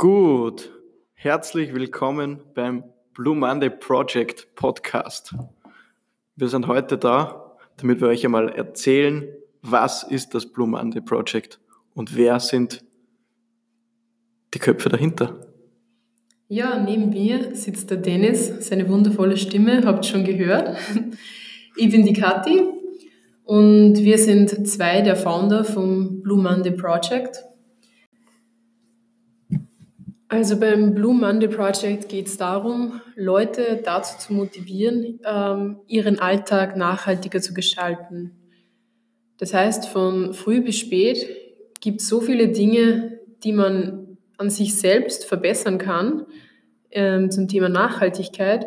Gut, herzlich willkommen beim Blue Monday Project Podcast. Wir sind heute da, damit wir euch einmal erzählen, was ist das Blue Monday Project und wer sind die Köpfe dahinter. Ja, neben mir sitzt der Dennis, seine wundervolle Stimme, habt schon gehört. Ich bin die Kathi und wir sind zwei der Founder vom Blue Monday Project. Also beim Blue Monday Project geht es darum, Leute dazu zu motivieren, ähm, ihren Alltag nachhaltiger zu gestalten. Das heißt, von früh bis spät gibt es so viele Dinge, die man an sich selbst verbessern kann ähm, zum Thema Nachhaltigkeit,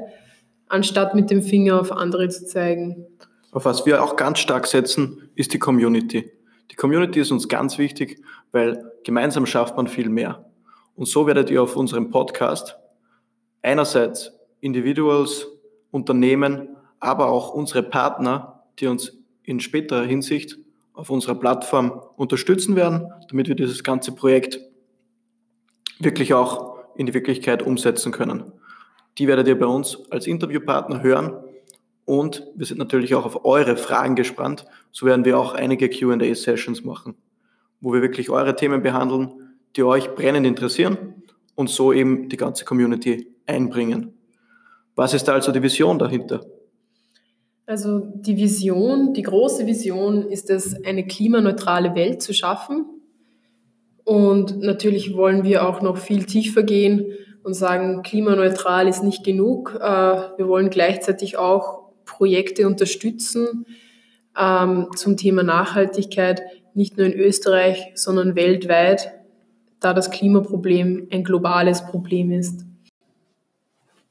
anstatt mit dem Finger auf andere zu zeigen. Auf was wir auch ganz stark setzen, ist die Community. Die Community ist uns ganz wichtig, weil gemeinsam schafft man viel mehr. Und so werdet ihr auf unserem Podcast einerseits Individuals, Unternehmen, aber auch unsere Partner, die uns in späterer Hinsicht auf unserer Plattform unterstützen werden, damit wir dieses ganze Projekt wirklich auch in die Wirklichkeit umsetzen können. Die werdet ihr bei uns als Interviewpartner hören und wir sind natürlich auch auf eure Fragen gespannt. So werden wir auch einige QA-Sessions machen, wo wir wirklich eure Themen behandeln, die euch brennend interessieren und so eben die ganze Community einbringen. Was ist da also die Vision dahinter? Also die Vision, die große Vision ist es, eine klimaneutrale Welt zu schaffen. Und natürlich wollen wir auch noch viel tiefer gehen und sagen, klimaneutral ist nicht genug. Äh, wir wollen gleichzeitig auch Projekte unterstützen ähm, zum Thema Nachhaltigkeit, nicht nur in Österreich, sondern weltweit, da das Klimaproblem ein globales Problem ist.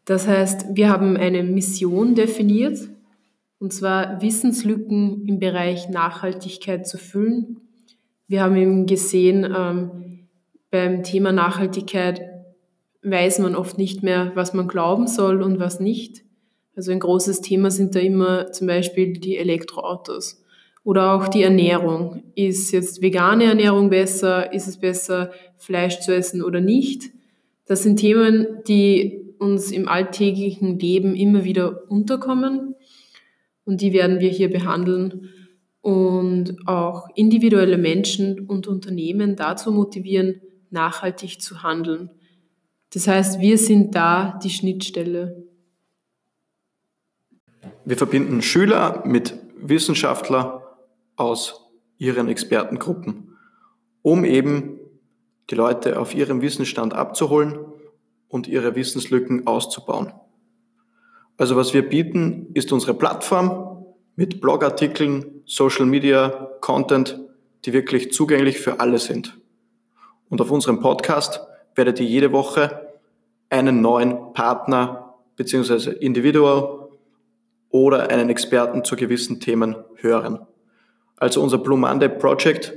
Das heißt, wir haben eine Mission definiert, und zwar Wissenslücken im Bereich Nachhaltigkeit zu füllen. Wir haben eben gesehen, ähm, beim Thema Nachhaltigkeit weiß man oft nicht mehr, was man glauben soll und was nicht. Also ein großes Thema sind da immer zum Beispiel die Elektroautos. Oder auch die Ernährung. Ist jetzt vegane Ernährung besser? Ist es besser, Fleisch zu essen oder nicht? Das sind Themen, die uns im alltäglichen Leben immer wieder unterkommen und die werden wir hier behandeln und auch individuelle Menschen und Unternehmen dazu motivieren, nachhaltig zu handeln. Das heißt, wir sind da die Schnittstelle. Wir verbinden Schüler mit Wissenschaftler aus ihren Expertengruppen, um eben die Leute auf ihrem Wissensstand abzuholen und ihre Wissenslücken auszubauen. Also was wir bieten, ist unsere Plattform mit Blogartikeln, Social Media, Content, die wirklich zugänglich für alle sind. Und auf unserem Podcast werdet ihr jede Woche einen neuen Partner bzw. Individual oder einen Experten zu gewissen Themen hören. Also unser Blue Monday Project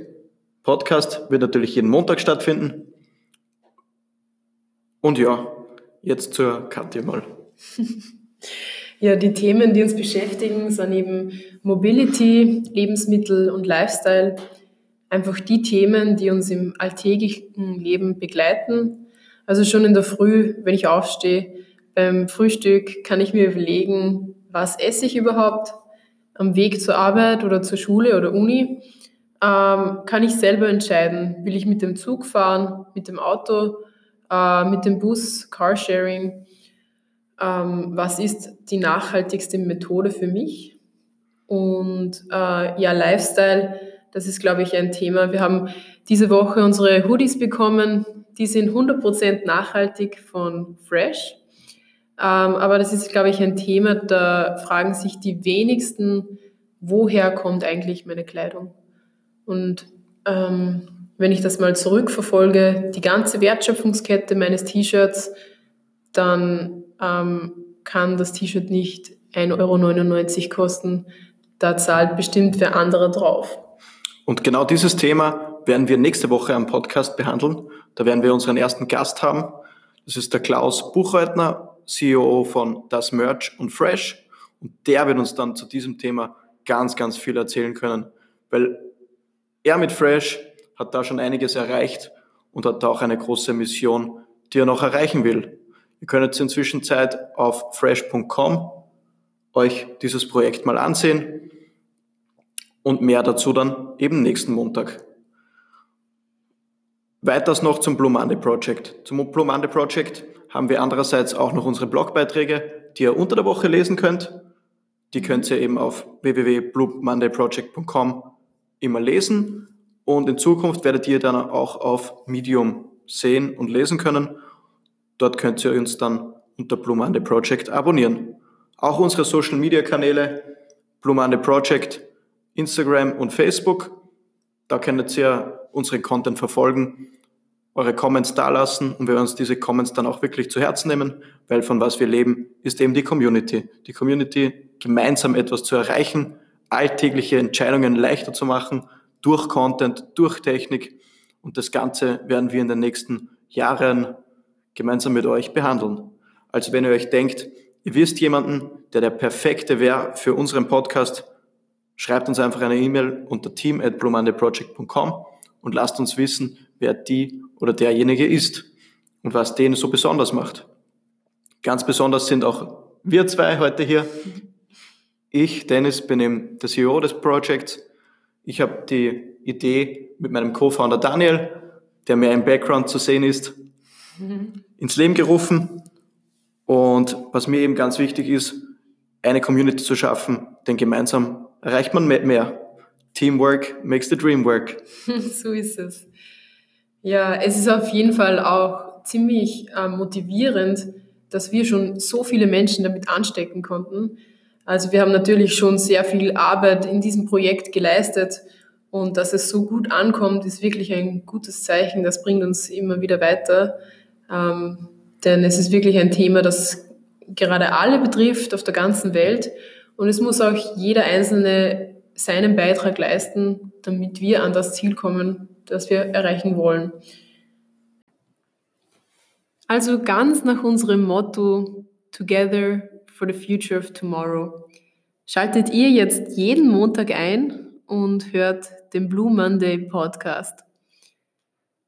Podcast wird natürlich jeden Montag stattfinden. Und ja, jetzt zur Katja mal. Ja, die Themen, die uns beschäftigen, sind eben Mobility, Lebensmittel und Lifestyle. Einfach die Themen, die uns im alltäglichen Leben begleiten. Also schon in der Früh, wenn ich aufstehe, beim Frühstück kann ich mir überlegen, was esse ich überhaupt, am Weg zur Arbeit oder zur Schule oder Uni, ähm, kann ich selber entscheiden, will ich mit dem Zug fahren, mit dem Auto, äh, mit dem Bus, Carsharing, ähm, was ist die nachhaltigste Methode für mich? Und äh, ja, Lifestyle, das ist, glaube ich, ein Thema. Wir haben diese Woche unsere Hoodies bekommen, die sind 100% nachhaltig von Fresh. Ähm, aber das ist, glaube ich, ein Thema, da fragen sich die wenigsten, woher kommt eigentlich meine Kleidung? Und ähm, wenn ich das mal zurückverfolge, die ganze Wertschöpfungskette meines T-Shirts, dann ähm, kann das T-Shirt nicht 1,99 Euro kosten. Da zahlt bestimmt wer andere drauf. Und genau dieses Thema werden wir nächste Woche am Podcast behandeln. Da werden wir unseren ersten Gast haben. Das ist der Klaus Buchreutner CEO von Das Merch und Fresh. Und der wird uns dann zu diesem Thema ganz, ganz viel erzählen können, weil er mit Fresh hat da schon einiges erreicht und hat da auch eine große Mission, die er noch erreichen will. Ihr könnt inzwischen Zeit auf fresh.com euch dieses Projekt mal ansehen und mehr dazu dann eben nächsten Montag. Weiters noch zum Blue Monday Project. Zum Blue Monday Project haben wir andererseits auch noch unsere Blogbeiträge, die ihr unter der Woche lesen könnt. Die könnt ihr eben auf www.bluemondayproject.com immer lesen und in Zukunft werdet ihr dann auch auf Medium sehen und lesen können. Dort könnt ihr uns dann unter Blue Monday Project abonnieren. Auch unsere Social Media Kanäle Blue Monday Project, Instagram und Facebook. Da könnt ihr unseren Content verfolgen, eure Comments dalassen und wir uns diese Comments dann auch wirklich zu Herzen nehmen, weil von was wir leben, ist eben die Community. Die Community gemeinsam etwas zu erreichen, alltägliche Entscheidungen leichter zu machen, durch Content, durch Technik. Und das Ganze werden wir in den nächsten Jahren gemeinsam mit euch behandeln. Also wenn ihr euch denkt, ihr wisst jemanden, der der perfekte wäre für unseren Podcast, schreibt uns einfach eine E-Mail unter team at blumandeyproject.com und lasst uns wissen, wer die oder derjenige ist und was den so besonders macht. Ganz besonders sind auch wir zwei heute hier. Ich, Dennis, bin eben der CEO des Projects. Ich habe die Idee mit meinem Co-Founder Daniel, der mehr im Background zu sehen ist, ins Leben gerufen. Und was mir eben ganz wichtig ist, eine Community zu schaffen, denn gemeinsam erreicht man mehr. Teamwork makes the dream work. so ist es. Ja, es ist auf jeden Fall auch ziemlich äh, motivierend, dass wir schon so viele Menschen damit anstecken konnten. Also wir haben natürlich schon sehr viel Arbeit in diesem Projekt geleistet und dass es so gut ankommt, ist wirklich ein gutes Zeichen. Das bringt uns immer wieder weiter, ähm, denn es ist wirklich ein Thema, das gerade alle betrifft auf der ganzen Welt und es muss auch jeder Einzelne seinen Beitrag leisten, damit wir an das Ziel kommen, das wir erreichen wollen. Also ganz nach unserem Motto Together for the Future of Tomorrow schaltet ihr jetzt jeden Montag ein und hört den Blue Monday Podcast.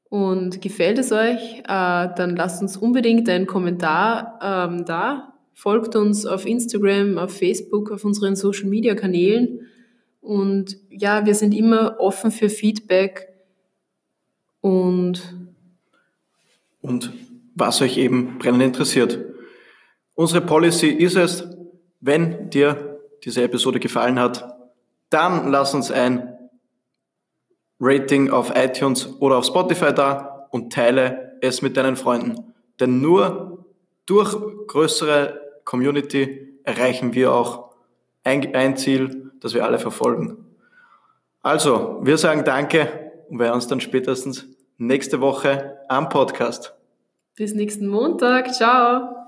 Und gefällt es euch, äh, dann lasst uns unbedingt einen Kommentar ähm, da. Folgt uns auf Instagram, auf Facebook, auf unseren Social Media Kanälen. Und ja, wir sind immer offen für Feedback und, und was euch eben brennend interessiert. Unsere Policy ist es, wenn dir diese Episode gefallen hat, dann lass uns ein Rating auf iTunes oder auf Spotify da und teile es mit deinen Freunden. Denn nur durch größere Community erreichen wir auch ein, ein Ziel, das wir alle verfolgen. Also, wir sagen Danke und wir uns dann spätestens nächste Woche am Podcast. Bis nächsten Montag. Ciao.